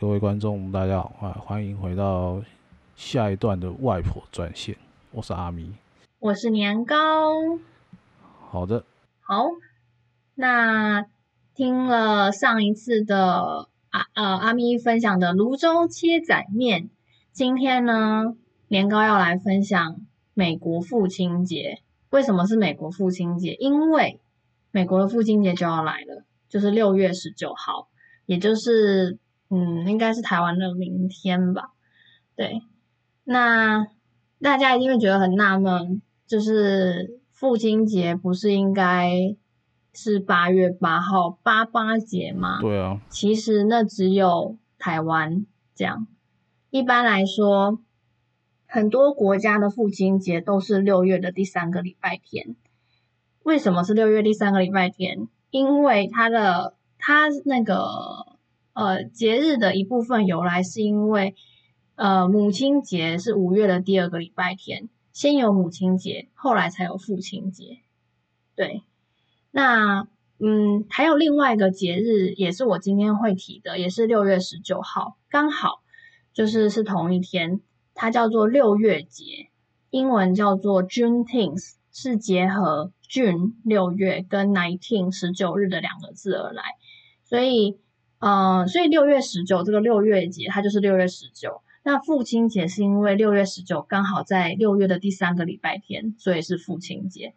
各位观众，大家好，啊，欢迎回到下一段的外婆专线，我是阿咪，我是年糕。好的，好，那听了上一次的阿呃阿咪分享的芦洲切仔面，今天呢，年糕要来分享美国父亲节。为什么是美国父亲节？因为美国的父亲节就要来了，就是六月十九号，也就是嗯，应该是台湾的明天吧？对，那大家一定会觉得很纳闷，就是父亲节不是应该是八月八号八八节吗？对啊，其实那只有台湾这样。一般来说。很多国家的父亲节都是六月的第三个礼拜天。为什么是六月第三个礼拜天？因为它的它那个呃节日的一部分由来是因为呃母亲节是五月的第二个礼拜天，先有母亲节，后来才有父亲节。对，那嗯还有另外一个节日也是我今天会提的，也是六月十九号，刚好就是是同一天。它叫做六月节，英文叫做 June Tenth，是结合 June 六月跟 nineteen 十九日的两个字而来，所以，呃，所以六月十九这个六月节它就是六月十九。那父亲节是因为六月十九刚好在六月的第三个礼拜天，所以是父亲节。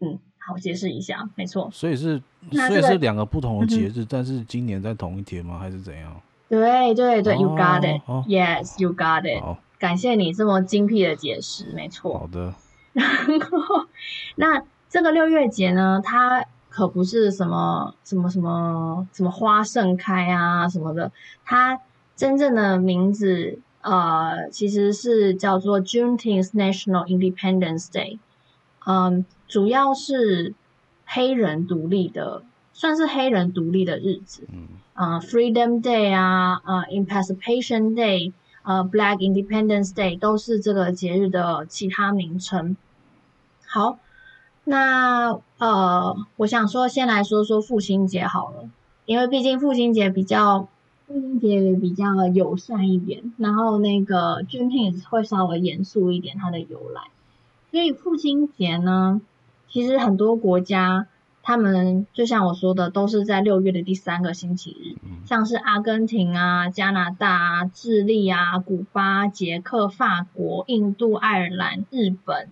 嗯，好，解释一下，没错。所以是，所以是两个不同的节日，嗯，但是今年在同一天吗？还是怎样？对对对，You got it，Yes，You got it。Oh. 感谢你这么精辟的解释，没错。好的。然后，那这个六月节呢，它可不是什么什么什么什么花盛开啊什么的，它真正的名字呃其实是叫做 Juneteenth National Independence Day，嗯，主要是黑人独立的，算是黑人独立的日子，嗯，呃，Freedom Day 啊，呃，Emancipation Day。呃，Black Independence Day 都是这个节日的其他名称。好，那呃，我想说，先来说说父亲节好了，因为毕竟父亲节比较，父亲节比较友善一点，然后那个 Juneteenth 会稍微严肃一点，它的由来。所以父亲节呢，其实很多国家。他们就像我说的，都是在六月的第三个星期日，像是阿根廷啊、加拿大啊、智利啊、古巴、捷克、法国、印度、爱尔兰、日本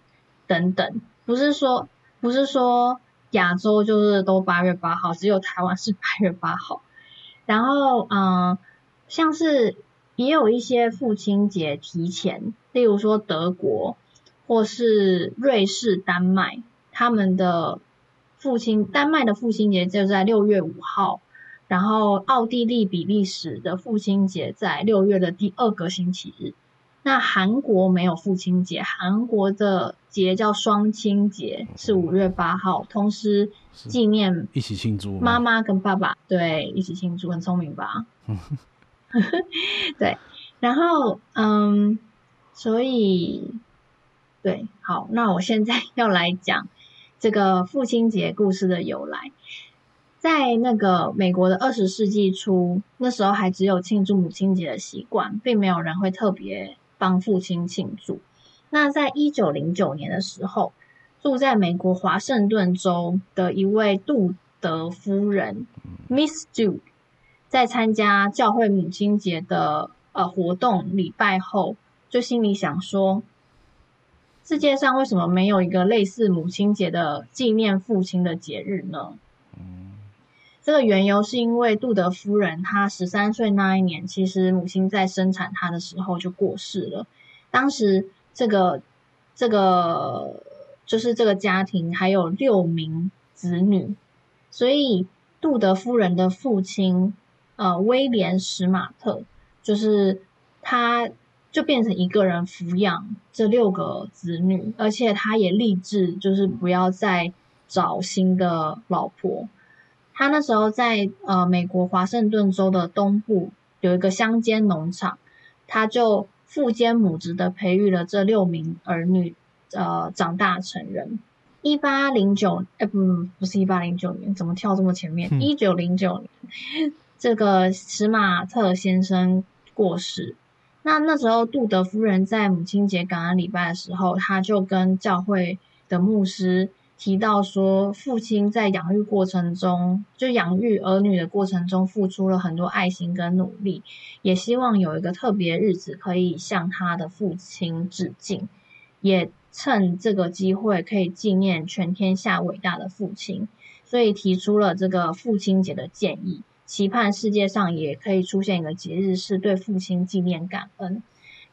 等等，不是说不是说亚洲就是都八月八号，只有台湾是八月八号。然后，嗯，像是也有一些父亲节提前，例如说德国或是瑞士、丹麦，他们的。父亲，丹麦的父亲节就在六月五号，然后奥地利、比利时的父亲节在六月的第二个星期日。那韩国没有父亲节，韩国的节叫双亲节，是五月八号，同时纪念一起庆祝妈妈跟爸爸，对，一起庆祝，很聪明吧？对，然后嗯，所以对，好，那我现在 要来讲。这个父亲节故事的由来，在那个美国的二十世纪初，那时候还只有庆祝母亲节的习惯，并没有人会特别帮父亲庆祝。那在一九零九年的时候，住在美国华盛顿州的一位杜德夫人 （Miss Duke） 在参加教会母亲节的呃活动礼拜后，就心里想说。世界上为什么没有一个类似母亲节的纪念父亲的节日呢？这个缘由是因为杜德夫人她十三岁那一年，其实母亲在生产她的时候就过世了。当时这个这个就是这个家庭还有六名子女，所以杜德夫人的父亲呃威廉史马特就是他。就变成一个人抚养这六个子女，而且他也立志就是不要再找新的老婆。他那时候在呃美国华盛顿州的东部有一个乡间农场，他就父兼母职的培育了这六名儿女，呃长大成人。一八零九，哎不不是一八零九年，怎么跳这么前面？一九零九年。这个史马特先生过世。那那时候，杜德夫人在母亲节感恩礼拜的时候，他就跟教会的牧师提到说，父亲在养育过程中，就养育儿女的过程中，付出了很多爱心跟努力，也希望有一个特别日子可以向他的父亲致敬，也趁这个机会可以纪念全天下伟大的父亲，所以提出了这个父亲节的建议。期盼世界上也可以出现一个节日，是对父亲纪念感恩。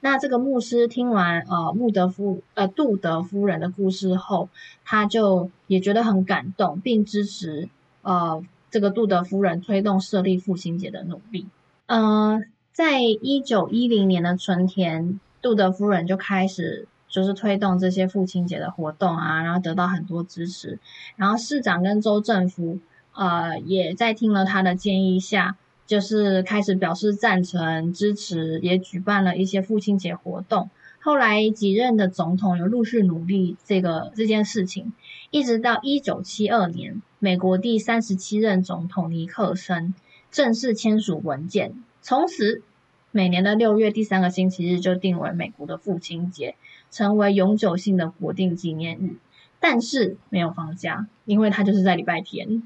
那这个牧师听完呃穆德夫呃杜德夫人的故事后，他就也觉得很感动，并支持呃这个杜德夫人推动设立父亲节的努力。嗯、呃，在一九一零年的春天，杜德夫人就开始就是推动这些父亲节的活动啊，然后得到很多支持，然后市长跟州政府。呃，也在听了他的建议下，就是开始表示赞成、支持，也举办了一些父亲节活动。后来几任的总统有陆续努力这个这件事情，一直到一九七二年，美国第三十七任总统尼克森正式签署文件，从此每年的六月第三个星期日就定为美国的父亲节，成为永久性的国定纪念日。但是没有放假，因为它就是在礼拜天。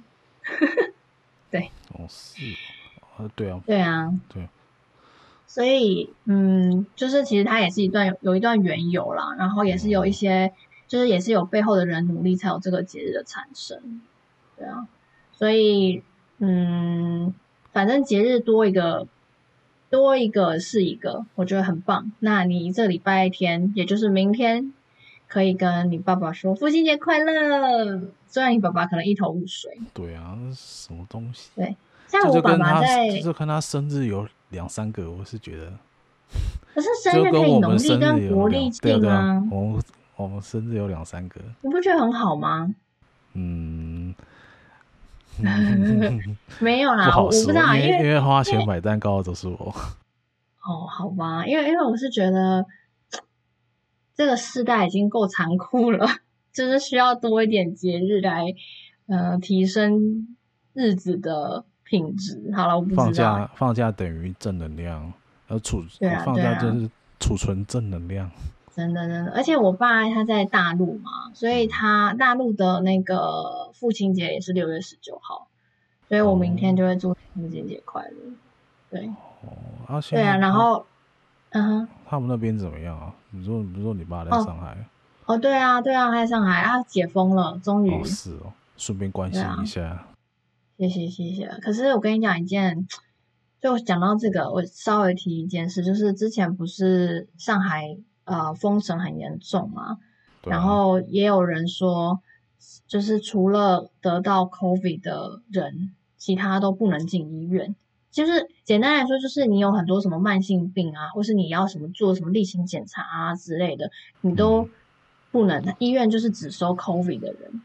对，是，啊对啊，对啊，对，所以嗯，就是其实它也是一段有有一段缘由啦，然后也是有一些，嗯、就是也是有背后的人努力才有这个节日的产生，对啊，所以嗯，反正节日多一个多一个是一个，我觉得很棒。那你这礼拜天，也就是明天。可以跟你爸爸说父亲节快乐，虽然你爸爸可能一头雾水。对啊，什么东西？对，像我爸爸在，就，是看他生日有两三个，我是觉得。可是生日可以农历跟国历庆啊。我们我们生日有两三个，你不觉得很好吗？嗯，没有啦，我不知道，因为因为花钱买蛋糕的都是我。哦，好吧，因为因为我是觉得。这个世代已经够残酷了，就是需要多一点节日来，呃，提升日子的品质。好了，我不知道。放假放假等于正能量，而储啊，放假就是储存正能量。真的真的，而且我爸他在大陆嘛，所以他大陆的那个父亲节也是六月十九号，所以我明天就会祝父亲节快乐。对，哦，啊、对啊，然后。嗯哼，他们那边怎么样啊？你说，你说你爸在上海？哦，哦，对啊，对啊，他在上海啊，解封了，终于。哦，是哦，顺便关心一下。啊、谢谢谢谢。可是我跟你讲一件，就讲到这个，我稍微提一件事，就是之前不是上海呃封城很严重嘛，对然后也有人说，就是除了得到 COVID 的人，其他都不能进医院。就是简单来说，就是你有很多什么慢性病啊，或是你要什么做什么例行检查啊之类的，你都不能。医院就是只收 COVID 的人。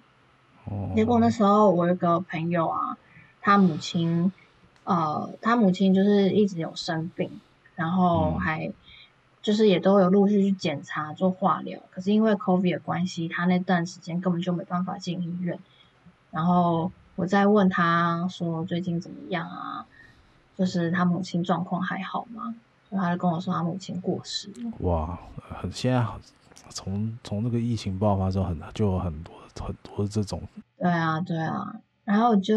哦。结果那时候我有个朋友啊，他母亲，呃，他母亲就是一直有生病，然后还就是也都有陆续去检查做化疗，可是因为 COVID 的关系，他那段时间根本就没办法进医院。然后我再问他说最近怎么样啊？就是他母亲状况还好吗？他就跟我说他母亲过世。哇，很现在从从这个疫情爆发之后，很就有很多很多这种。对啊，对啊，然后就，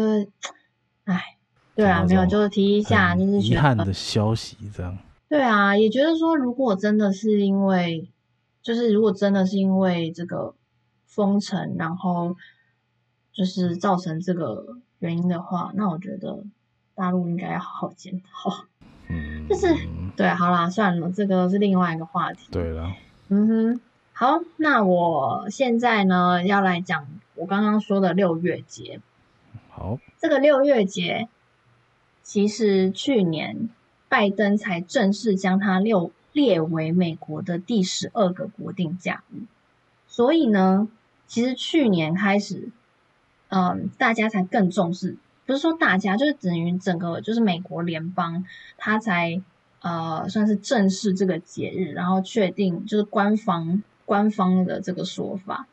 哎，对啊，没有，就是提一下，就是遗憾的消息这样。对啊，也觉得说，如果真的是因为，就是如果真的是因为这个封城，然后就是造成这个原因的话，那我觉得。大陆应该要好好检讨，嗯，就是对，好啦，算了，这个是另外一个话题。对了，嗯哼，好，那我现在呢要来讲我刚刚说的六月节。好，这个六月节其实去年拜登才正式将它六列为美国的第十二个国定假日，所以呢，其实去年开始，嗯，大家才更重视。不是说大家，就是等于整个就是美国联邦，它才呃算是正式这个节日，然后确定就是官方官方的这个说法。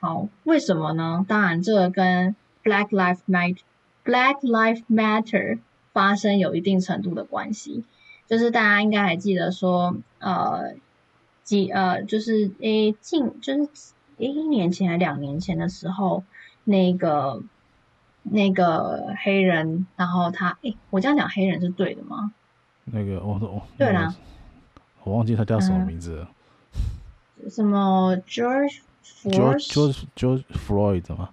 好，为什么呢？当然，这个跟 Black Lives Matter Black Lives Matter 发生有一定程度的关系。就是大家应该还记得说，呃，几呃，就是诶近就是诶一年前还两年前的时候，那个那个黑人，然后他诶，我这样讲黑人是对的吗？那个我我对啦，我忘记他叫什么名字了。嗯、什么 George George George George Floyd 吗？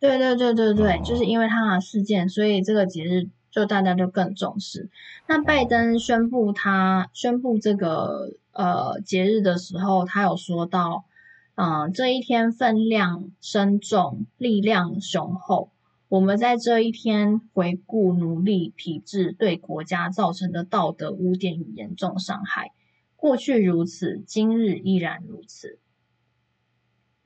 对对对对对，哦、就是因为他的事件，所以这个节日。就大家就更重视。那拜登宣布他宣布这个呃节日的时候，他有说到，嗯、呃，这一天分量深重，力量雄厚。我们在这一天回顾奴隶体制对国家造成的道德污点与严重伤害。过去如此，今日依然如此。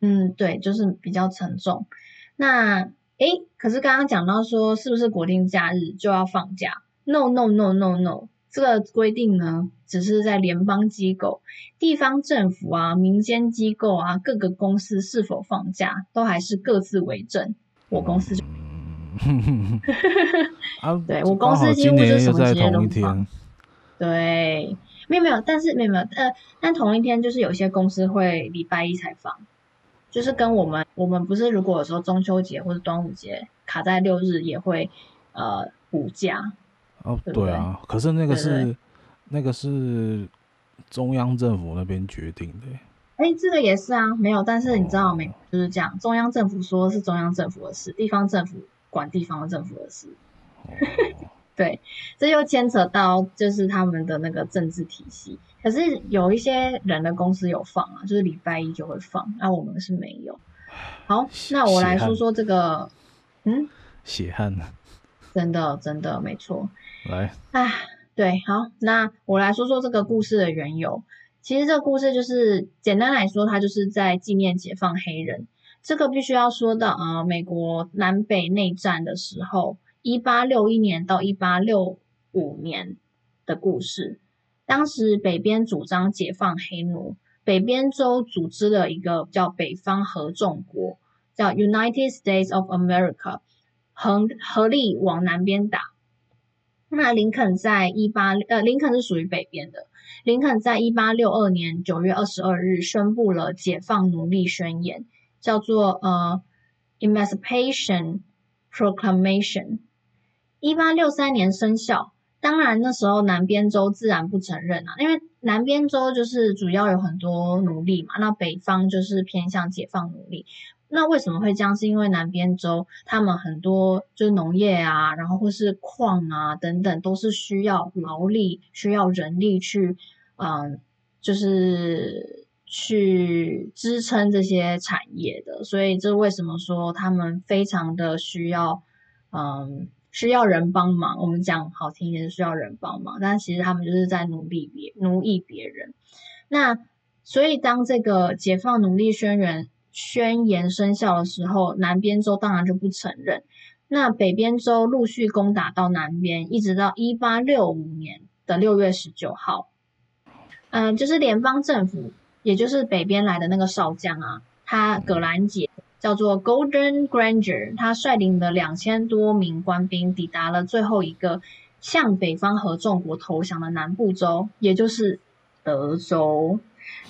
嗯，对，就是比较沉重。那。诶，可是刚刚讲到说，是不是国定假日就要放假？No No No No No，这个规定呢，只是在联邦机构、地方政府啊、民间机构啊、各个公司是否放假，都还是各自为政。我公司就，对，我公司几乎是什么节日都。对，没有没有，但是没有没有，呃，但同一天就是有些公司会礼拜一才放。就是跟我们，我们不是如果有时候中秋节或者端午节卡在六日，也会呃补假。哦，对，对，对啊，可是那个是那个是中央政府那边决定的。哎，这个也是啊，没有，但是你知道没？就是这样，中央政府说是中央政府的事，地方政府管地方政府的事。哦对，这又牵扯到就是他们的那个政治体系。可是有一些人的公司有放啊，就是礼拜一就会放，那、啊、我们是没有。好，那我来说说这个，嗯，血汗啊，真的真的没错。来，啊，对，好，那我来说说这个故事的缘由。其实这个故事就是简单来说，它就是在纪念解放黑人。这个必须要说到啊、呃，美国南北内战的时候。一八六一年到一八六五年的故事，当时北边主张解放黑奴，北边州组织了一个叫北方合众国，叫 United States of America，合合力往南边打。那林肯在一八呃，林肯是属于北边的，林肯在一八六二年九月二十二日宣布了解放奴隶宣言，叫做呃 Emancipation Proclamation。一八六三年生效，当然那时候南边州自然不承认啊，因为南边州就是主要有很多奴隶嘛，那北方就是偏向解放奴隶。那为什么会这样？是因为南边州他们很多就是农业啊，然后或是矿啊等等，都是需要劳力、需要人力去，嗯，就是去支撑这些产业的。所以这为什么说他们非常的需要，嗯。需要人帮忙，我们讲好听一点是需要人帮忙，但其实他们就是在奴隶别奴役别人。那所以当这个解放奴隶宣言宣言生效的时候，南边州当然就不承认。那北边州陆续攻打到南边，一直到一八六五年的六月十九号，嗯、就是联邦政府，也就是北边来的那个少将啊，他葛兰杰。叫做 Golden Granger，他率领的两千多名官兵抵达了最后一个向北方合众国投降的南部州，也就是德州。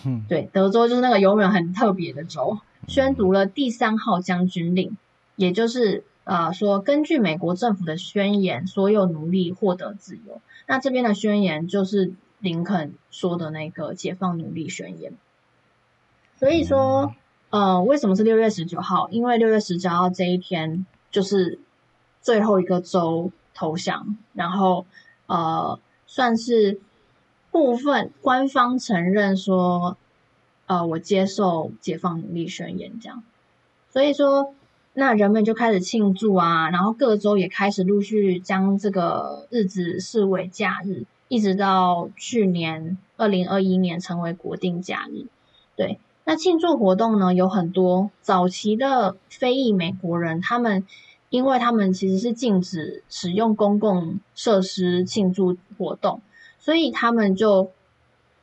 嗯，对，德州就是那个永远很特别的州。宣读了第三号将军令，也就是呃说，根据美国政府的宣言，所有奴隶获得自由。那这边的宣言就是林肯说的那个解放奴隶宣言。所以说。呃，为什么是六月十九号？因为六月十九号这一天就是最后一个州投降，然后呃，算是部分官方承认说，呃，我接受解放奴隶宣言这样。所以说，那人们就开始庆祝啊，然后各州也开始陆续将这个日子视为假日，一直到去年二零二一年成为国定假日，对。那庆祝活动呢，有很多早期的非裔美国人，他们因为他们其实是禁止使用公共设施庆祝活动，所以他们就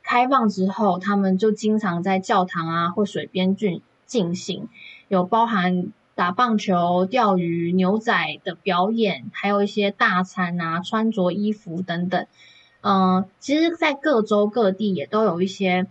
开放之后，他们就经常在教堂啊或水边进进行，有包含打棒球、钓鱼、牛仔的表演，还有一些大餐啊、穿着衣服等等。嗯、其实，在各州各地也都有一些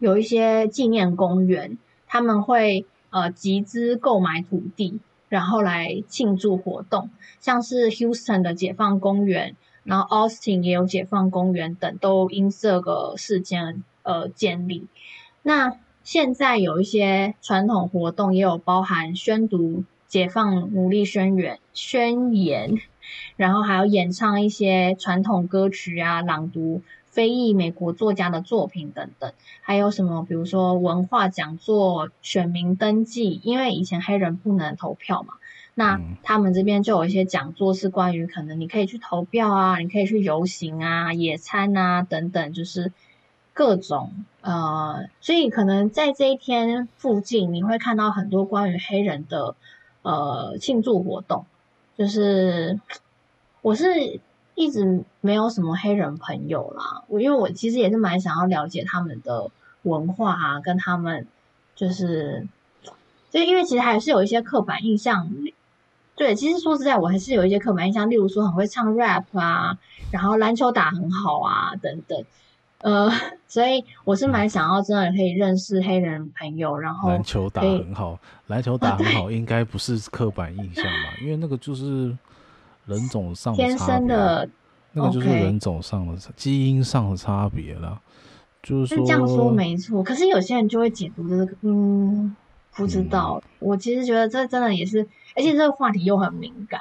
有一些纪念公园，他们会呃集资购买土地，然后来庆祝活动，像是 Houston 的解放公园，然后 Austin 也有解放公园等，都因这个事件而建立。那现在有一些传统活动，也有包含宣读解放奴隶宣言宣言。然后还有演唱一些传统歌曲啊，朗读非裔美国作家的作品等等，还有什么，比如说文化讲座、选民登记，因为以前黑人不能投票嘛，那他们这边就有一些讲座是关于可能你可以去投票啊，你可以去游行啊、野餐啊等等，就是各种呃，所以可能在这一天附近，你会看到很多关于黑人的呃庆祝活动。就是我是一直没有什么黑人朋友啦，我因为我其实也是蛮想要了解他们的文化啊，跟他们就是，就因为其实还是有一些刻板印象。对，其实说实在，我还是有一些刻板印象，例如说很会唱 rap 啊，然后篮球打很好啊，等等。呃，所以我是蛮想要真的可以认识黑人朋友，然后篮球打很好，篮球打很 好，应该不是刻板印象吧？因为那个就是人种上的差别，天生的，那个就是人种上的基因上的差别了。就是这样说没错，可是有些人就会解读这个，嗯，不知道。嗯、我其实觉得这真的也是，而且这个话题又很敏感。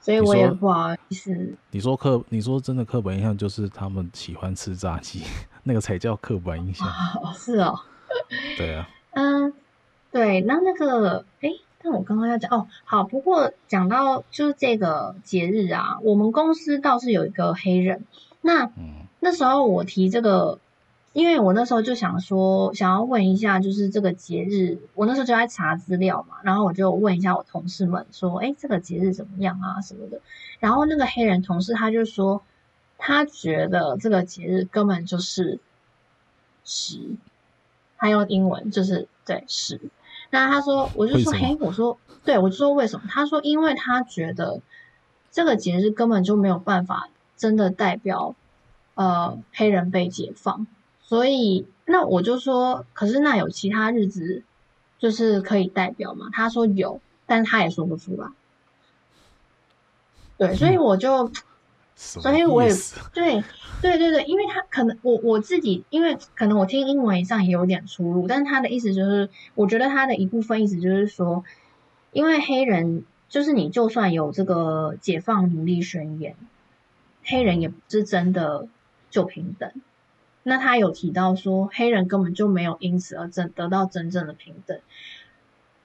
所以我也不好意思。你说，刻，你说真的刻板印象就是他们喜欢吃炸鸡，那个才叫刻板印象。哦，是哦。对啊。嗯，对，那那个，哎，但我刚刚要讲哦，好，不过讲到就是这个节日啊，我们公司倒是有一个黑人，那、嗯、那时候我提这个。因为我那时候就想说，想要问一下，就是这个节日，我那时候就在查资料嘛，然后我就问一下我同事们说，哎，这个节日怎么样啊什么的。然后那个黑人同事他就说，他觉得这个节日根本就是屎，他用英文就是对屎。那他说，我就说，嘿，我说，对，我就说为什么？他说，因为他觉得这个节日根本就没有办法真的代表呃黑人被解放。所以，那我就说，可是那有其他日子，就是可以代表吗？他说有，但他也说不出来。对，所以我就，所以我也对，对对对，因为他可能我我自己，因为可能我听英文上也有点出入，但是他的意思就是，我觉得他的一部分意思就是说，因为黑人就是你就算有这个解放奴隶宣言，黑人也不是真的就平等。那他有提到说，黑人根本就没有因此而真得到真正的平等。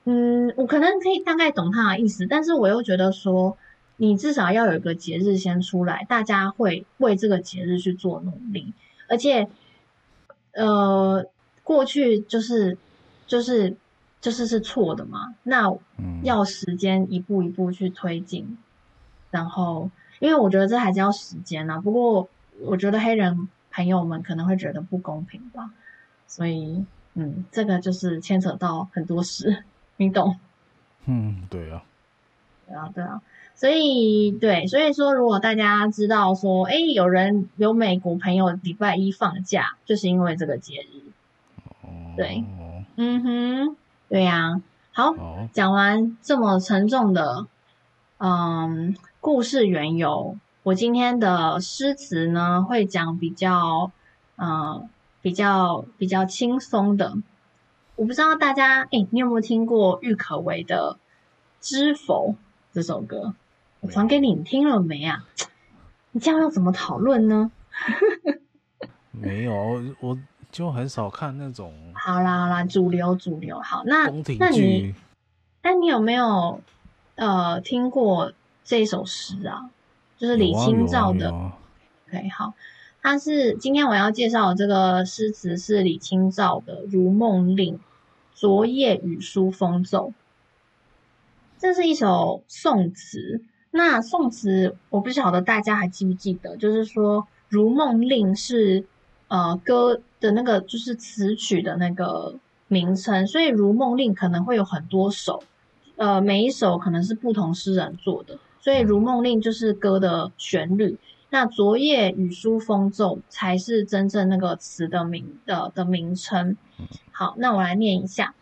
嗯，我可能可以大概懂他的意思，但是我又觉得说，你至少要有一个节日先出来，大家会为这个节日去做努力。而且，呃，过去就是就是就是是错的嘛。那要时间一步一步去推进，然后，因为我觉得这还是要时间啊。不过，我觉得黑人。朋友们可能会觉得不公平吧，所以，嗯，这个就是牵扯到很多事，你懂？嗯，对啊，对啊，对啊，所以，对，所以说，如果大家知道说，哎，有人有美国朋友礼拜一放假，就是因为这个节日，对，嗯哼，对呀，好，讲完这么沉重的，嗯，故事缘由。我今天的诗词呢，会讲比较，嗯，比较比较轻松的。我不知道大家，哎，你有没有听过郁可唯的《知否》这首歌？我传给你，你听了没啊？你这样要怎么讨论呢？没有，我就很少看那种。好啦好啦，主流主流。好，那那你，那你有没有呃听过这首诗啊？就是李清照的，啊啊啊、OK，好，他是今天我要介绍的这个诗词是李清照的《如梦令·昨夜雨疏风骤》，这是一首宋词。那宋词我不晓得大家还记不记得，就是说《如梦令》是呃歌的那个就是词曲的那个名称，所以《如梦令》可能会有很多首。呃，每一首可能是不同诗人做的，所以《如梦令》就是歌的旋律，那《昨夜雨疏风骤》才是真正那个词的名的的名称。好，那我来念一下：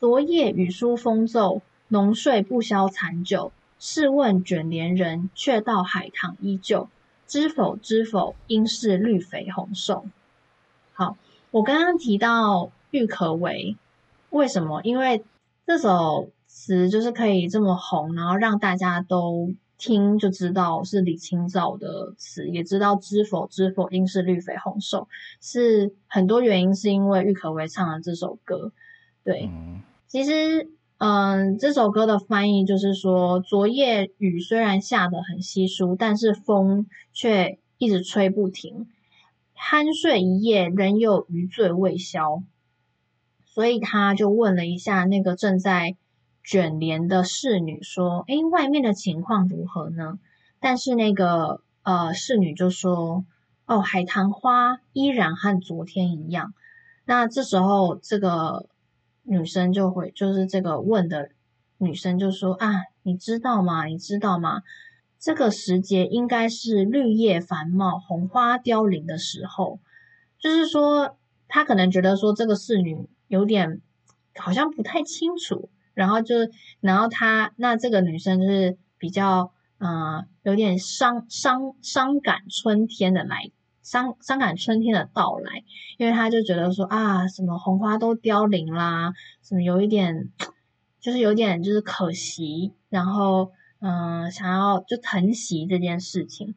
昨夜雨疏风骤，浓睡不消残酒。试问卷帘人，却道海棠依旧。知否知否，应是绿肥红瘦。好，我刚刚提到郁可唯，为什么？因为这首词就是可以这么红，然后让大家都听就知道是李清照的词，也知道知否知否，应是绿肥红瘦，是很多原因是因为郁可唯唱了这首歌。对，其实。嗯，这首歌的翻译就是说，昨夜雨虽然下得很稀疏，但是风却一直吹不停。酣睡一夜，仍有余醉未消。所以他就问了一下那个正在卷帘的侍女，说：“诶，外面的情况如何呢？”但是那个呃侍女就说：“哦，海棠花依然和昨天一样。”那这时候这个。女生就会，就是这个问的女生就说啊，你知道吗？你知道吗？这个时节应该是绿叶繁茂、红花凋零的时候。就是说，她可能觉得说这个侍女有点好像不太清楚，然后就，然后她那这个女生就是比较嗯、呃，有点伤伤伤感春天的来。伤伤感春天的到来，因为他就觉得说啊，什么红花都凋零啦，什么有一点，就是有点就是可惜，然后嗯、想要就疼惜这件事情。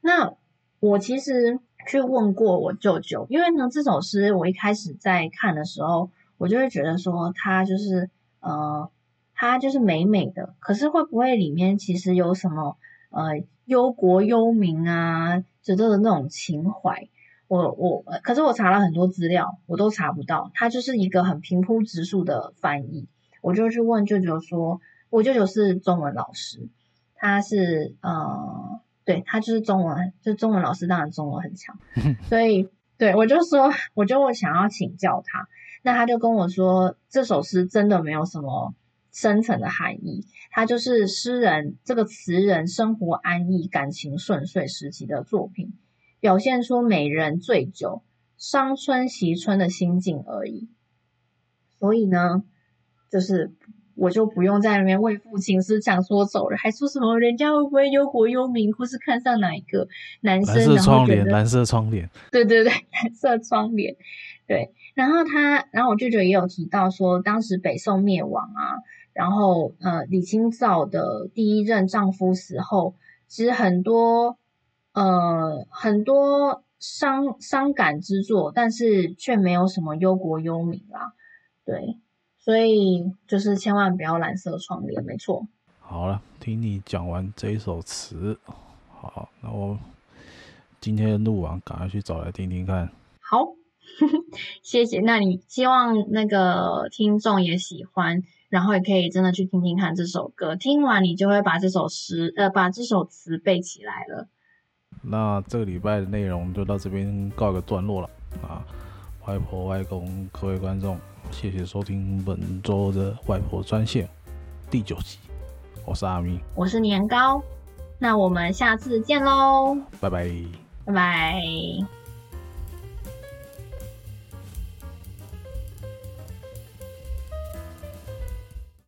那我其实去问过我舅舅，因为呢这首诗我一开始在看的时候，我就会觉得说它就是呃，它就是美美的，可是会不会里面其实有什么呃忧国忧民啊？值得的那种情怀，我我可是我查了很多资料，我都查不到。他就是一个很平铺直述的翻译，我就去问舅舅说，我舅舅是中文老师，他是呃，对他就是中文，就中文老师，当然中文很强，所以对我就说，我就想要请教他，那他就跟我说，这首诗真的没有什么深层的含义，它就是诗人这个词人生活安逸、感情顺遂时期的作品，表现出美人醉酒、伤春惜春的心境而已。所以呢，就是我就不用在那边为赋情诗强说走了，还说什么人家会不会忧国忧民，或是看上哪一个男生？蓝色窗帘，蓝色窗帘。对对对，蓝色窗帘。对，然后他，然后我舅舅也有提到说，当时北宋灭亡啊。然后，呃，李清照的第一任丈夫死后，其实很多，呃，很多伤伤感之作，但是却没有什么忧国忧民啦。对，所以就是千万不要蓝色窗帘，没错。好了，听你讲完这一首词，好，那我今天录完，赶快去找来听听看。好，谢谢。那你希望那个听众也喜欢。然后也可以真的去听听看这首歌，听完你就会把这首诗，呃，把这首词背起来了。那这个礼拜的内容就到这边告一个段落了啊！外婆外公，各位观众，谢谢收听本周的外婆专线第九集。我是阿咪，我是年糕，那我们下次见喽！拜拜，拜拜。